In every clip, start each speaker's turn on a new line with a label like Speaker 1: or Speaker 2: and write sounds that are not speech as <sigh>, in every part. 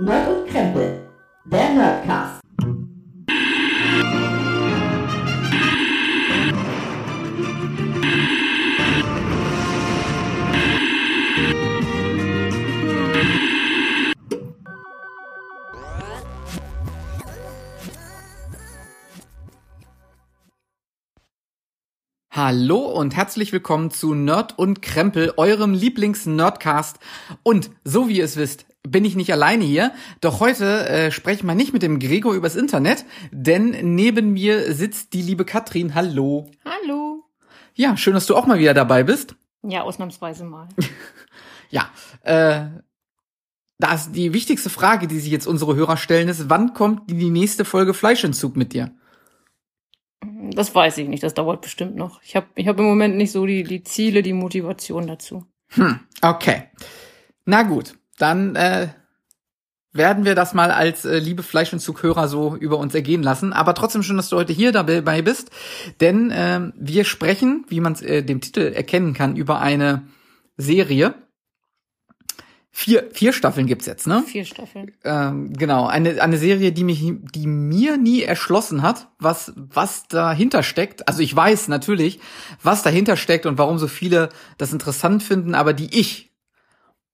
Speaker 1: Nerd und Krempel, der Nerdcast.
Speaker 2: Hallo und herzlich willkommen zu Nerd und Krempel, eurem Lieblings-Nerdcast. Und so wie ihr es wisst, bin ich nicht alleine hier. Doch heute äh, spreche ich mal nicht mit dem Gregor übers Internet, denn neben mir sitzt die liebe Katrin. Hallo.
Speaker 3: Hallo.
Speaker 2: Ja, schön, dass du auch mal wieder dabei bist.
Speaker 3: Ja, ausnahmsweise mal. <laughs>
Speaker 2: Ja, äh, das die wichtigste Frage, die sich jetzt unsere Hörer stellen, ist, wann kommt die nächste Folge Fleischentzug mit dir?
Speaker 3: Das weiß ich nicht, das dauert bestimmt noch. Ich habe ich hab im Moment nicht so die, die Ziele, die Motivation dazu.
Speaker 2: Hm, okay. Na gut, dann äh, werden wir das mal als äh, liebe Fleischentzug-Hörer so über uns ergehen lassen. Aber trotzdem schön, dass du heute hier dabei bist, denn äh, wir sprechen, wie man es äh, dem Titel erkennen kann, über eine Serie. Vier, vier Staffeln gibt's jetzt, ne?
Speaker 3: Vier Staffeln.
Speaker 2: Ähm, genau, eine, eine Serie, die mich, die mir nie erschlossen hat, was, was dahinter steckt. Also ich weiß natürlich, was dahinter steckt und warum so viele das interessant finden, aber die ich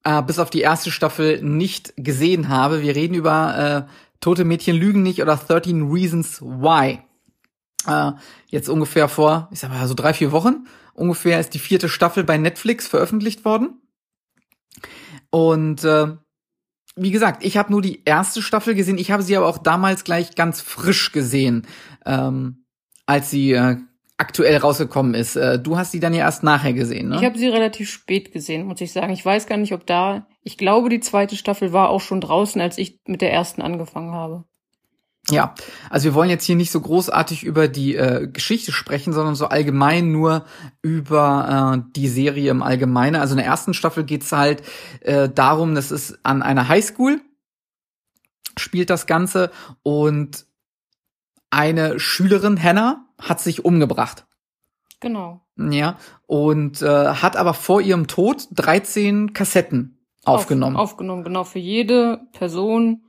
Speaker 2: äh, bis auf die erste Staffel nicht gesehen habe. Wir reden über äh, Tote Mädchen lügen nicht oder 13 Reasons Why. Äh, jetzt ungefähr vor, ich sag mal so drei, vier Wochen ungefähr ist die vierte Staffel bei Netflix veröffentlicht worden. Und äh, wie gesagt, ich habe nur die erste Staffel gesehen. Ich habe sie aber auch damals gleich ganz frisch gesehen, ähm, als sie äh, aktuell rausgekommen ist. Äh, du hast sie dann ja erst nachher gesehen, ne?
Speaker 3: Ich habe sie relativ spät gesehen, muss ich sagen. Ich weiß gar nicht, ob da. Ich glaube, die zweite Staffel war auch schon draußen, als ich mit der ersten angefangen habe.
Speaker 2: Ja, also wir wollen jetzt hier nicht so großartig über die äh, Geschichte sprechen, sondern so allgemein nur über äh, die Serie im Allgemeinen. Also in der ersten Staffel geht's halt äh, darum, dass es an einer Highschool spielt das Ganze und eine Schülerin, Hannah, hat sich umgebracht.
Speaker 3: Genau.
Speaker 2: Ja, und äh, hat aber vor ihrem Tod 13 Kassetten aufgenommen.
Speaker 3: Auf, aufgenommen, genau. Für jede Person,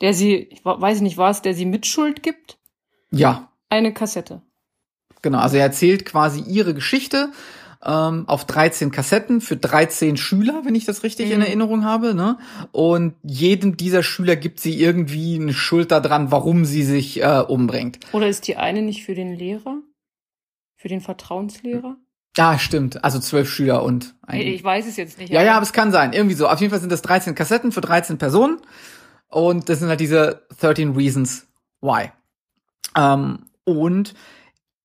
Speaker 3: der sie, ich weiß nicht was, der sie Mitschuld gibt,
Speaker 2: Ja,
Speaker 3: eine Kassette.
Speaker 2: Genau, also er erzählt quasi ihre Geschichte ähm, auf 13 Kassetten für 13 Schüler, wenn ich das richtig in
Speaker 3: Mhm.
Speaker 2: Erinnerung habe. Ne? Und jedem dieser Schüler gibt sie irgendwie eine Schuld daran, warum sie sich äh, umbringt.
Speaker 3: Oder ist die eine nicht für den Lehrer? Für den Vertrauenslehrer?
Speaker 2: Ja, stimmt. Also zwölf Schüler und ein.
Speaker 3: Ich weiß es jetzt nicht.
Speaker 2: Ja, ja, aber es kann sein. Irgendwie so. Auf jeden Fall sind das 13 Kassetten für 13 Personen. Und das sind halt diese 13 Reasons Why. Ähm, und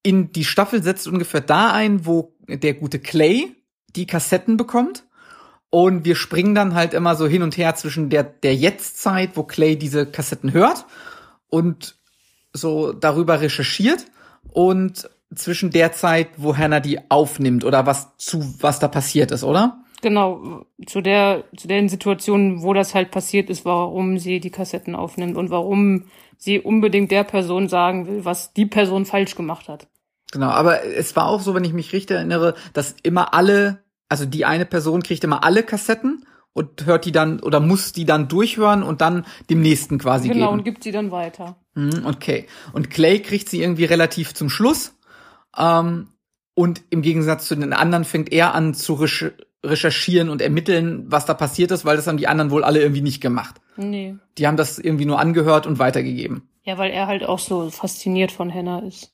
Speaker 2: in die Staffel setzt ungefähr da ein, wo der gute Clay die Kassetten bekommt. Und wir springen dann halt immer so hin und her zwischen der, der Jetztzeit, wo Clay diese Kassetten hört und so darüber recherchiert und zwischen der Zeit, wo Hannah die aufnimmt oder was zu, was da passiert ist, oder?
Speaker 3: Genau, zu der, zu den Situationen, wo das halt passiert ist, warum sie die Kassetten aufnimmt und warum sie unbedingt der Person sagen will, was die Person falsch gemacht hat.
Speaker 2: Genau, aber es war auch so, wenn ich mich richtig erinnere, dass immer alle, also die eine Person kriegt immer alle Kassetten und hört die dann oder muss die dann durchhören und dann dem nächsten quasi
Speaker 3: genau, und
Speaker 2: geben.
Speaker 3: gibt sie dann weiter.
Speaker 2: Mhm, okay. Und Clay kriegt sie irgendwie relativ zum Schluss. Ähm, und im Gegensatz zu den anderen fängt er an zu recher- recherchieren und ermitteln, was da passiert ist, weil das haben die anderen wohl alle irgendwie nicht gemacht.
Speaker 3: Nee.
Speaker 2: Die haben das irgendwie nur angehört und weitergegeben.
Speaker 3: Ja, weil er halt auch so fasziniert von Hannah ist.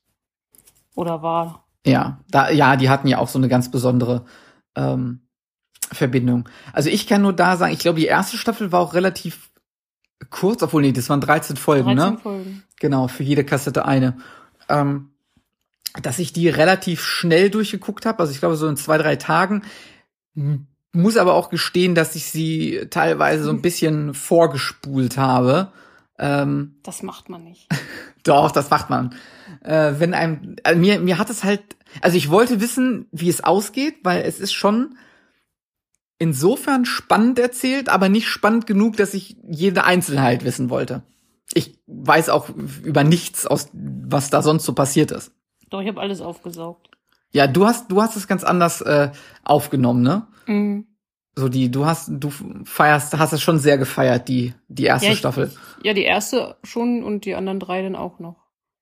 Speaker 3: Oder war.
Speaker 2: Ja, da, ja, die hatten ja auch so eine ganz besondere ähm, Verbindung. Also ich kann nur da sagen, ich glaube, die erste Staffel war auch relativ kurz, obwohl nee, das waren 13 Folgen,
Speaker 3: 13
Speaker 2: ne?
Speaker 3: Folgen.
Speaker 2: Genau, für jede Kassette eine. Ähm, dass ich die relativ schnell durchgeguckt habe, also ich glaube so in zwei, drei Tagen. Muss aber auch gestehen, dass ich sie teilweise so ein bisschen vorgespult habe. Ähm,
Speaker 3: Das macht man nicht. <laughs>
Speaker 2: doch, das macht man. Äh, wenn einem, also mir, mir hat es halt, also ich wollte wissen, wie es ausgeht, weil es ist schon insofern spannend erzählt, aber nicht spannend genug, dass ich jede Einzelheit wissen wollte. Ich weiß auch über nichts aus, was da sonst so passiert ist.
Speaker 3: Doch, ich habe alles aufgesaugt.
Speaker 2: Ja, du hast, du hast es ganz anders äh, aufgenommen, ne?
Speaker 3: Mhm.
Speaker 2: So die, du hast, du feierst, hast es schon sehr gefeiert, die, die erste
Speaker 3: Ja, ich-
Speaker 2: Staffel.
Speaker 3: Ja, die erste schon und die anderen drei dann auch noch.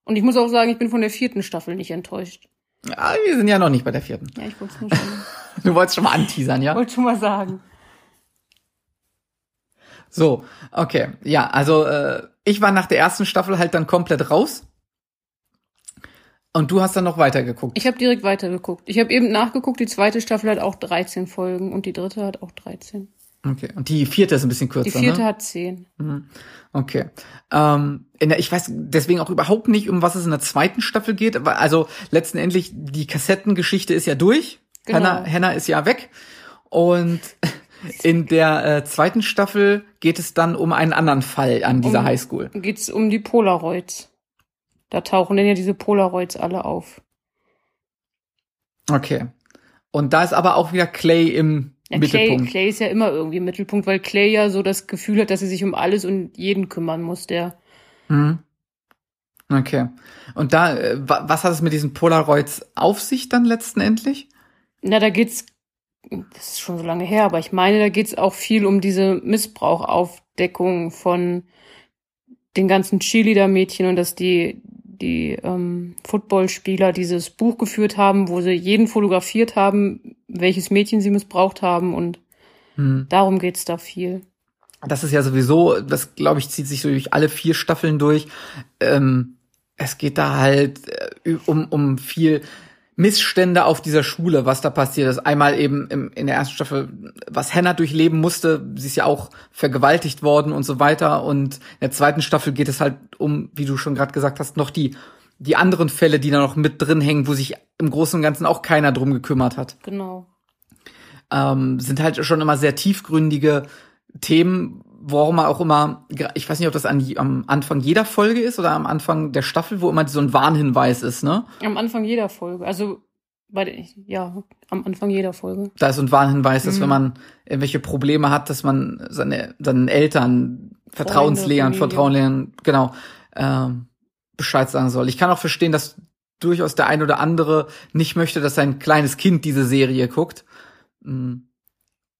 Speaker 3: Und ich muss auch sagen, ich bin von der vierten Staffel nicht enttäuscht.
Speaker 2: Ja, wir sind ja noch nicht bei der vierten.
Speaker 3: Ja, ich wollte es nur schon, <laughs>
Speaker 2: Du wolltest schon mal anteasern, ja? <laughs>
Speaker 3: wollte schon mal sagen.
Speaker 2: So, okay. Ja, also äh, ich war nach der ersten Staffel halt dann komplett raus. Und du hast dann noch weitergeguckt.
Speaker 3: Ich habe direkt weitergeguckt. Ich habe eben nachgeguckt, die zweite Staffel hat auch 13 Folgen und die dritte hat auch 13.
Speaker 2: Okay. Und die vierte ist ein bisschen kürzer,
Speaker 3: Die vierte
Speaker 2: ne?
Speaker 3: hat 10.
Speaker 2: Okay. Ähm, der, ich weiß deswegen auch überhaupt nicht, um was es in der zweiten Staffel geht. Aber also letztendlich, die Kassettengeschichte ist ja durch.
Speaker 3: Genau.
Speaker 2: Hannah, Hannah ist ja weg. Und in der äh, zweiten Staffel geht es dann um einen anderen Fall an dieser
Speaker 3: Um-
Speaker 2: Highschool.
Speaker 3: Geht's um die Polaroids. Da tauchen denn ja diese Polaroids alle auf.
Speaker 2: Okay. Und da ist aber auch wieder Clay im
Speaker 3: Ja, Clay,
Speaker 2: Mittelpunkt.
Speaker 3: Clay ist ja immer irgendwie im Mittelpunkt, weil Clay ja so das Gefühl hat, dass er sich um alles und jeden kümmern muss, der
Speaker 2: Mhm. Okay. Und da, äh, wa- was hat es mit diesen Polaroids auf sich dann letztendlich?
Speaker 3: Na, da geht's, das ist schon so lange her, aber ich meine, da geht's auch viel um diese Missbrauchaufdeckung von den ganzen Cheerleader-Mädchen und dass die, die ähm, Footballspieler dieses Buch geführt haben, wo sie jeden fotografiert haben, welches Mädchen sie missbraucht haben und
Speaker 2: Hm.
Speaker 3: darum geht's da viel.
Speaker 2: Das ist ja sowieso, das glaube ich, zieht sich so durch alle vier Staffeln durch. Ähm, es geht da halt äh, um, um viel Missstände auf dieser Schule, was da passiert ist. Einmal eben im, in der ersten Staffel, was Hannah durchleben musste. Sie ist ja auch vergewaltigt worden und so weiter. Und in der zweiten Staffel geht es halt um, wie du schon gerade gesagt hast, noch die, die anderen Fälle, die da noch mit drin hängen, wo sich im Großen und Ganzen auch keiner drum gekümmert hat
Speaker 3: Genau.
Speaker 2: ähm, sind halt schon immer sehr tiefgründige Themen, warum auch immer, ich weiß nicht, ob das an, am Anfang jeder Folge ist oder am Anfang der Staffel, wo immer so ein Warnhinweis ist, ne?
Speaker 3: Am Anfang jeder Folge. Also bei ja, am Anfang jeder Folge.
Speaker 2: Da ist so ein Warnhinweis, dass
Speaker 3: Mhm.
Speaker 2: wenn man irgendwelche Probleme hat, dass man seine, seinen Eltern, Vertrauenslehrern. Vertrauenslehrern, genau, ähm, Bescheid sagen soll. Ich kann auch verstehen, dass durchaus der ein oder andere nicht möchte, dass sein kleines Kind diese Serie guckt. Mhm.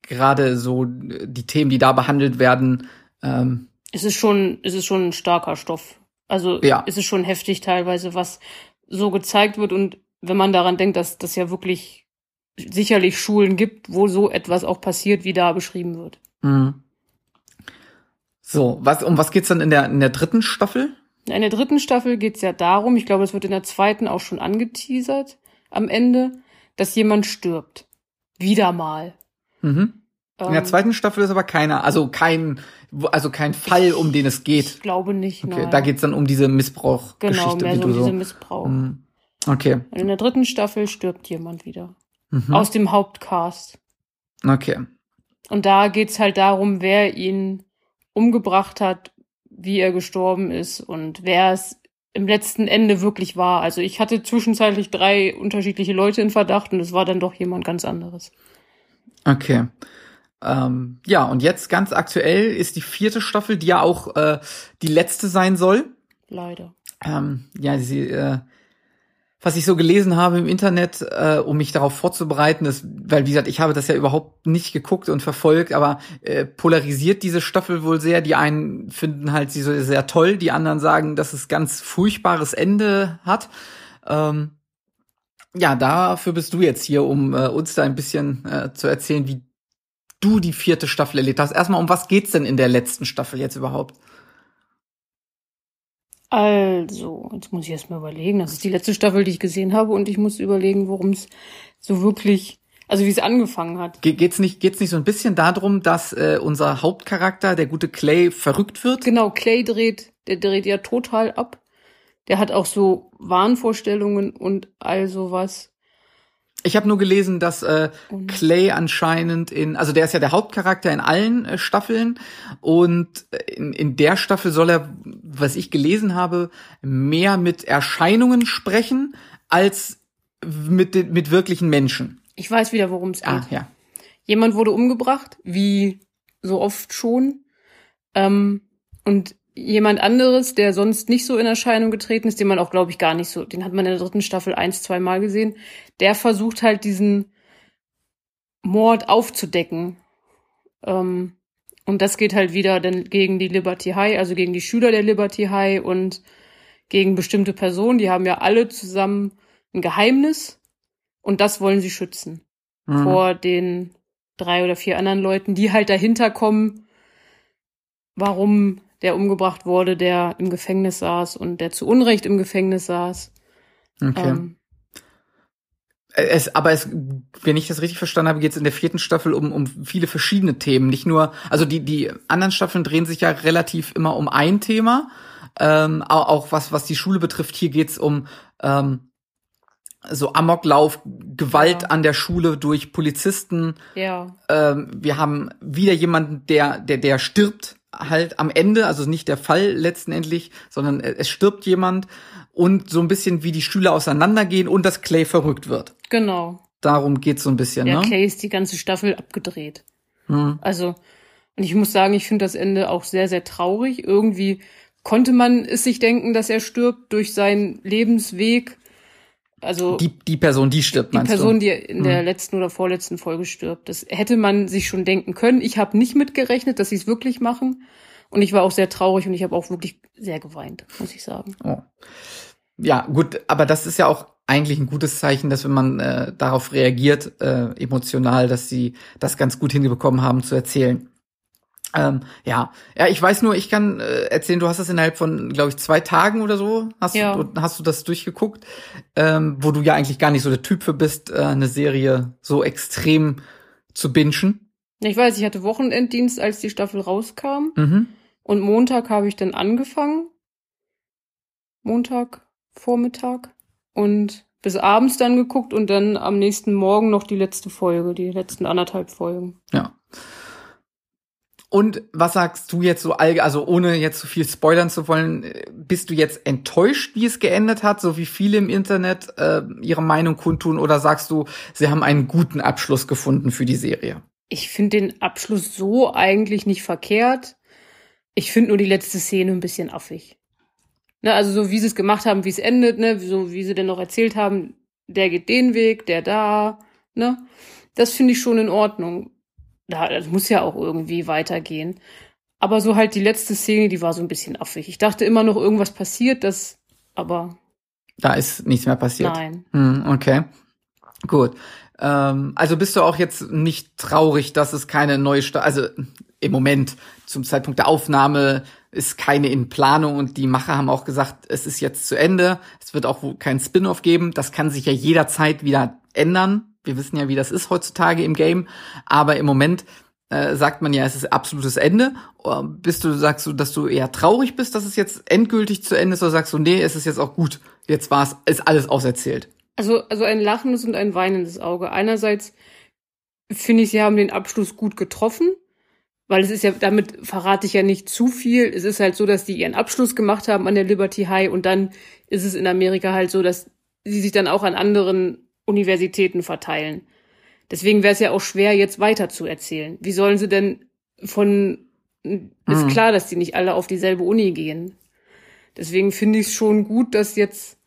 Speaker 2: Gerade so äh, die Themen, die da behandelt werden, ähm,
Speaker 3: Es ist schon, es ist schon ein starker Stoff. Also
Speaker 2: Ja.
Speaker 3: es ist schon heftig teilweise, was so gezeigt wird und wenn man daran denkt, dass das ja wirklich sicherlich Schulen gibt, wo so etwas auch passiert, wie da beschrieben wird.
Speaker 2: Mhm. So, was, um was geht's dann in der, in der dritten Staffel?
Speaker 3: In der dritten Staffel geht's ja darum, ich glaube, es wird in der zweiten auch schon angeteasert am Ende, dass jemand stirbt. Wieder mal.
Speaker 2: Mhm. In der
Speaker 3: Ähm,
Speaker 2: zweiten Staffel ist aber keiner, also kein, also kein Fall, um den es geht.
Speaker 3: Ich glaube nicht.
Speaker 2: Okay,
Speaker 3: nein.
Speaker 2: da geht's dann um diese Missbrauchgeschichte,
Speaker 3: genau mehr so um diese Missbrauch.
Speaker 2: Mhm. Okay.
Speaker 3: Und in der dritten Staffel stirbt jemand wieder.
Speaker 2: Mhm.
Speaker 3: Aus dem Hauptcast.
Speaker 2: Okay.
Speaker 3: Und da geht's halt darum, wer ihn umgebracht hat, wie er gestorben ist und wer es im letzten Ende wirklich war. Also ich hatte zwischenzeitlich drei unterschiedliche Leute in Verdacht und es war dann doch jemand ganz anderes.
Speaker 2: Okay. Ähm, ja, und jetzt ganz aktuell ist die vierte Staffel, die ja auch äh, die letzte sein soll.
Speaker 3: Leider.
Speaker 2: Ähm, ja, sie, äh, was ich so gelesen habe im Internet, äh, um mich darauf vorzubereiten, ist, weil wie gesagt, ich habe das ja überhaupt nicht geguckt und verfolgt, aber äh, polarisiert diese Staffel wohl sehr. Die einen finden halt sie so sehr toll, die anderen sagen, dass es ganz furchtbares Ende hat. Ähm, ja, dafür bist du jetzt hier, um äh, uns da ein bisschen äh, zu erzählen, wie du die vierte Staffel erlebt hast. Erstmal, um was geht's denn in der letzten Staffel jetzt überhaupt?
Speaker 3: Also, jetzt muss ich erst mal überlegen. Das ist die letzte Staffel, die ich gesehen habe und ich muss überlegen, worum es so wirklich, also wie es angefangen hat.
Speaker 2: Ge geht's nicht, geht's nicht so ein bisschen darum, dass äh, unser Hauptcharakter, der gute Clay, verrückt wird?
Speaker 3: Genau, Clay dreht, der dreht ja total ab. Der hat auch so Wahnvorstellungen und all sowas.
Speaker 2: Ich habe nur gelesen, dass äh,
Speaker 3: Und-
Speaker 2: Clay anscheinend in, also der ist ja der Hauptcharakter in allen äh, Staffeln und äh, in, in der Staffel soll er, was ich gelesen habe, mehr mit Erscheinungen sprechen als mit den, mit wirklichen Menschen.
Speaker 3: Ich weiß wieder, worum es geht.
Speaker 2: Ah, ja.
Speaker 3: Jemand wurde umgebracht, wie so oft schon. Ähm, und jemand anderes, der sonst nicht so in Erscheinung getreten ist, den man auch, glaube ich, gar nicht so, den hat man in der dritten Staffel eins, zwei Mal gesehen, der versucht halt diesen Mord aufzudecken. Ähm, und das geht halt wieder dann gegen die Liberty High, also gegen die Schüler der Liberty High und gegen bestimmte Personen. Die haben ja alle zusammen ein Geheimnis und das wollen sie schützen
Speaker 2: Mhm.
Speaker 3: vor den drei oder vier anderen Leuten, die halt dahinter kommen, warum der umgebracht wurde, der im Gefängnis saß und der zu Unrecht im Gefängnis saß.
Speaker 2: Okay.
Speaker 3: Ähm,
Speaker 2: Es, aber es, wenn ich das richtig verstanden habe, geht es in der vierten Staffel um, um viele verschiedene Themen. Nicht nur, also die, die anderen Staffeln drehen sich ja relativ immer um ein Thema. Ähm, auch, auch was, was die Schule betrifft, hier geht's um ähm, so Amoklauf, Gewalt
Speaker 3: Ja.
Speaker 2: an der Schule durch Polizisten.
Speaker 3: ja,
Speaker 2: Ähm, wir haben wieder jemanden, der, der, der stirbt halt am Ende, also nicht der Fall letztendlich, sondern es stirbt jemand und so ein bisschen wie die Schüler auseinandergehen und dass Clay verrückt wird.
Speaker 3: genau.
Speaker 2: Darum geht's so ein bisschen,
Speaker 3: Der
Speaker 2: ne?
Speaker 3: Clay ist die ganze Staffel abgedreht.
Speaker 2: Hm.
Speaker 3: Also, und ich muss sagen, ich finde das Ende auch sehr, sehr traurig. Irgendwie konnte man es sich denken, dass er stirbt durch seinen Lebensweg. Also
Speaker 2: Die, die Person, die stirbt,
Speaker 3: die
Speaker 2: meinst
Speaker 3: Person,
Speaker 2: du?
Speaker 3: die in der letzten oder vorletzten Folge stirbt. Das hätte man sich schon denken können. Ich habe nicht mitgerechnet, dass sie es wirklich machen. Und ich war auch sehr traurig und ich habe auch wirklich sehr geweint, muss ich sagen.
Speaker 2: Oh. Ja, gut, aber das ist ja auch eigentlich ein gutes Zeichen, dass wenn man äh, darauf reagiert, äh, emotional, dass sie das ganz gut hinbekommen haben zu erzählen. Ähm, ja, ja, ich weiß nur, ich kann äh, erzählen, du hast das innerhalb von, glaube ich, zwei Tagen oder so, hast,
Speaker 3: Ja.
Speaker 2: du, hast du das durchgeguckt, ähm, wo du ja eigentlich gar nicht so der Typ für bist, äh, eine Serie so extrem zu bingen.
Speaker 3: Ich weiß, ich hatte Wochenenddienst, als die Staffel rauskam.
Speaker 2: Mhm.
Speaker 3: Und Montag habe ich dann angefangen. Montag, Vormittag. Und bis abends dann geguckt und dann am nächsten Morgen noch die letzte Folge, die letzten anderthalb Folgen.
Speaker 2: Ja. Und was sagst du jetzt so also ohne jetzt zu viel spoilern zu wollen, äh, bist du jetzt enttäuscht, wie es geendet hat, so wie viele im Internet äh, ihre Meinung kundtun, oder sagst du, sie haben einen guten Abschluss gefunden für die Serie?
Speaker 3: Ich finde den Abschluss so eigentlich nicht verkehrt. Ich finde nur die letzte Szene ein bisschen affig. Ne, also so wie sie es gemacht haben, wie es endet, ne, so wie sie denn noch erzählt haben, der geht den Weg, der da, ne? Das finde ich schon in Ordnung. Da, das muss ja auch irgendwie weitergehen. Aber so halt die letzte Szene, die war so ein bisschen affig. Ich dachte immer noch, irgendwas passiert, das, aber
Speaker 2: Da ist nichts mehr passiert.
Speaker 3: nein.
Speaker 2: Hm, okay. Gut. Ähm, also bist du auch jetzt nicht traurig, dass es keine neue Sta also im Moment zum Zeitpunkt der Aufnahme ist keine in Planung und die Macher haben auch gesagt, es ist jetzt zu Ende. Es wird auch kein Spin-off geben. Das kann sich ja jederzeit wieder ändern. Wir wissen ja, wie das ist heutzutage im Game. Aber im Moment äh, sagt man ja, es ist absolutes Ende. Oder Bist du, sagst du, dass du eher traurig bist, dass es jetzt endgültig zu Ende ist, oder sagst du, nee, es ist jetzt auch gut. Jetzt war's, ist alles auserzählt.
Speaker 3: Also, also ein lachendes und ein weinendes Auge. Einerseits finde ich, sie haben den Abschluss gut getroffen, weil es ist ja, damit verrate ich ja nicht zu viel. Es ist halt so, dass die ihren Abschluss gemacht haben an der Liberty High und dann ist es in Amerika halt so, dass sie sich dann auch an anderen Universitäten verteilen. Deswegen wäre es ja auch schwer, jetzt weiter zu erzählen. Wie sollen sie denn von, ist
Speaker 2: Mhm.
Speaker 3: klar, dass die nicht alle auf dieselbe Uni gehen. Deswegen finde ich es schon gut, dass jetzt,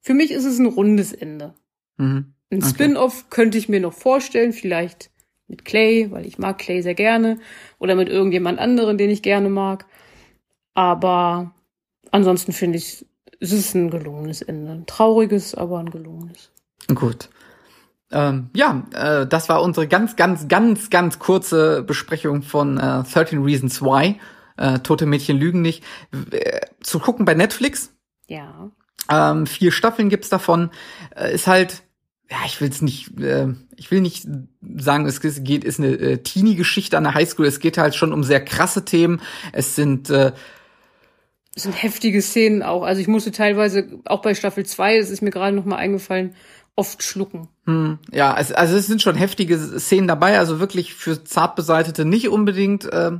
Speaker 3: für mich ist es ein rundes Ende.
Speaker 2: Mhm.
Speaker 3: Ein
Speaker 2: Okay.
Speaker 3: Spin-off könnte ich mir noch vorstellen, vielleicht mit Clay, weil ich mag Clay sehr gerne, oder mit irgendjemand anderen, den ich gerne mag. Aber ansonsten finde ich, es ist ein gelungenes Ende. Ein trauriges, aber ein gelungenes.
Speaker 2: Gut. Ähm, ja, äh, das war unsere ganz, ganz, ganz, ganz kurze Besprechung von äh, 13 Reasons Why. Äh, Tote Mädchen lügen nicht. Äh, zu gucken bei Netflix.
Speaker 3: Ja.
Speaker 2: Ähm, vier Staffeln gibt's davon. Äh, ist halt, ja, ich will es nicht, äh, ich will nicht sagen, es geht, ist eine äh, Teenie-Geschichte an der Highschool. Es geht halt schon um sehr krasse Themen. Es sind äh,
Speaker 3: Es sind heftige Szenen auch. Also ich musste teilweise, auch bei Staffel 2, das ist mir gerade noch mal eingefallen, oft schlucken.
Speaker 2: Hm, ja, es, also es sind schon heftige Szenen dabei, also wirklich für Zartbeseitete nicht unbedingt, äh,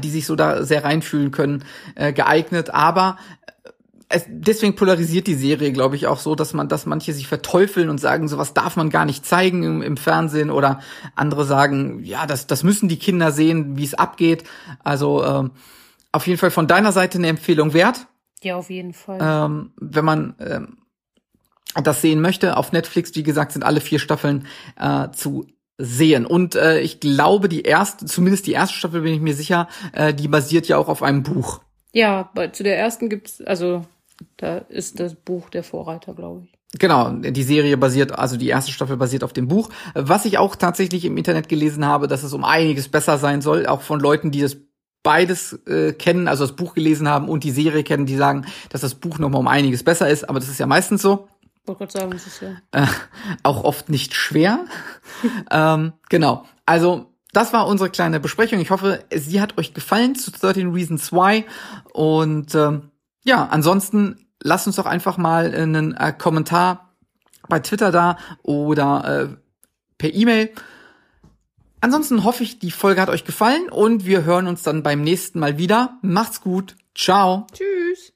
Speaker 2: die sich so da sehr reinfühlen können, äh, geeignet, aber äh, es, deswegen polarisiert die Serie, glaube ich, auch so, dass man, dass manche sich verteufeln und sagen, sowas darf man gar nicht zeigen im, im Fernsehen oder andere sagen, ja, das, das müssen die Kinder sehen, wie es abgeht. Also ähm, auf jeden Fall von deiner Seite eine Empfehlung wert
Speaker 3: Ja, auf jeden Fall.
Speaker 2: ähm, wenn man ähm, das sehen möchte. Auf Netflix, wie gesagt, sind alle vier Staffeln äh, zu sehen. Und äh, ich glaube, die erste, zumindest die erste Staffel bin ich mir sicher, äh, die basiert ja auch auf einem Buch.
Speaker 3: Ja, bei, zu der ersten gibt's, also da ist das Buch der Vorreiter, glaube ich.
Speaker 2: Genau, die Serie basiert, also die erste Staffel basiert auf dem Buch. Was ich auch tatsächlich im Internet gelesen habe, dass es um einiges besser sein soll, auch von Leuten, die das beides äh, kennen, also das Buch gelesen haben und die Serie kennen, die sagen, dass das Buch noch mal um einiges besser ist, aber das ist ja meistens so.
Speaker 3: Wollte gerade sagen, das ist ja.
Speaker 2: Äh, auch oft nicht schwer. <laughs> ähm, genau. Also, das war unsere kleine Besprechung. Ich hoffe, sie hat euch gefallen zu 13 Reasons Why. Und ähm, ja, ansonsten lasst uns doch einfach mal einen äh, Kommentar bei Twitter da oder äh, per E-Mail. Ansonsten hoffe ich, die Folge hat euch gefallen und wir hören uns dann beim nächsten Mal wieder. Macht's gut. Ciao.
Speaker 3: Tschüss.